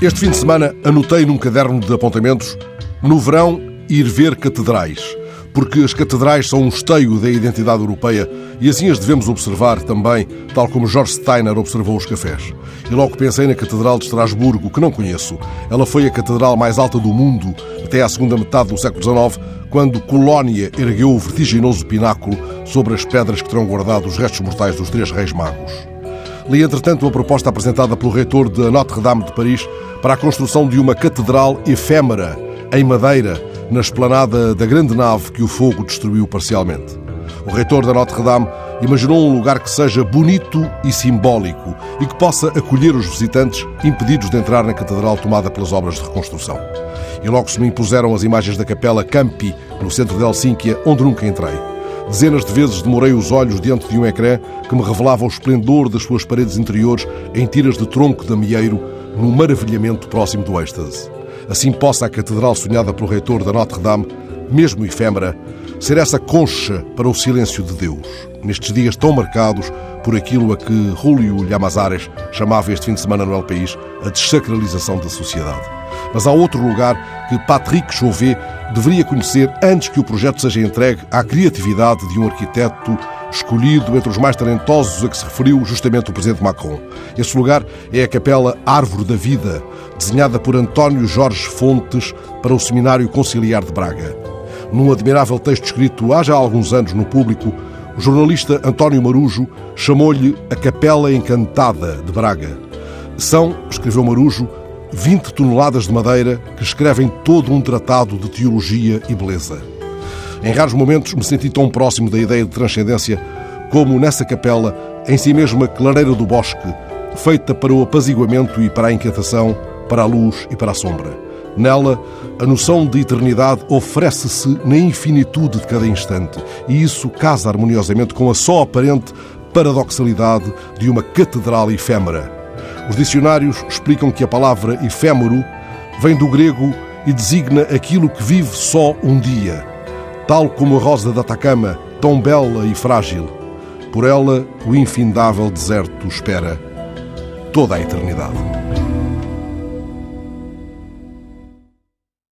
Este fim de semana anotei num caderno de apontamentos no verão ir ver catedrais, porque as catedrais são um esteio da identidade europeia e assim as devemos observar também, tal como George Steiner observou os cafés. E logo pensei na Catedral de Estrasburgo, que não conheço. Ela foi a catedral mais alta do mundo até à segunda metade do século XIX, quando Colónia ergueu o vertiginoso pináculo sobre as pedras que terão guardado os restos mortais dos três reis magos. Li, entretanto, a proposta apresentada pelo reitor de Notre-Dame de Paris para a construção de uma catedral efêmera, em madeira, na esplanada da grande nave que o fogo destruiu parcialmente. O reitor da Notre-Dame imaginou um lugar que seja bonito e simbólico e que possa acolher os visitantes impedidos de entrar na catedral tomada pelas obras de reconstrução. E logo se me impuseram as imagens da capela Campi, no centro de Helsínquia, onde nunca entrei. Dezenas de vezes demorei os olhos diante de um ecrã que me revelava o esplendor das suas paredes interiores em tiras de tronco de amieiro, num maravilhamento próximo do êxtase. Assim possa a catedral sonhada pelo reitor da Notre-Dame, mesmo efêmera, ser essa concha para o silêncio de Deus, nestes dias tão marcados por aquilo a que Julio Llamazares chamava este fim de semana no El País a desacralização da sociedade. Mas há outro lugar que Patrick Chauvet deveria conhecer antes que o projeto seja entregue à criatividade de um arquiteto escolhido entre os mais talentosos a que se referiu justamente o presidente Macron. Esse lugar é a Capela Árvore da Vida, desenhada por António Jorge Fontes para o Seminário Conciliar de Braga. Num admirável texto escrito há já alguns anos no público, o jornalista António Marujo chamou-lhe a Capela Encantada de Braga. São, escreveu Marujo, 20 toneladas de madeira que escrevem todo um tratado de teologia e beleza. Em raros momentos me senti tão próximo da ideia de transcendência como nessa capela, em si mesma clareira do bosque, feita para o apaziguamento e para a inquietação, para a luz e para a sombra. Nela, a noção de eternidade oferece-se na infinitude de cada instante, e isso casa harmoniosamente com a só aparente paradoxalidade de uma catedral efêmera. Os dicionários explicam que a palavra efêmero vem do grego e designa aquilo que vive só um dia, tal como a rosa da Atacama, tão bela e frágil. Por ela, o infindável deserto espera toda a eternidade.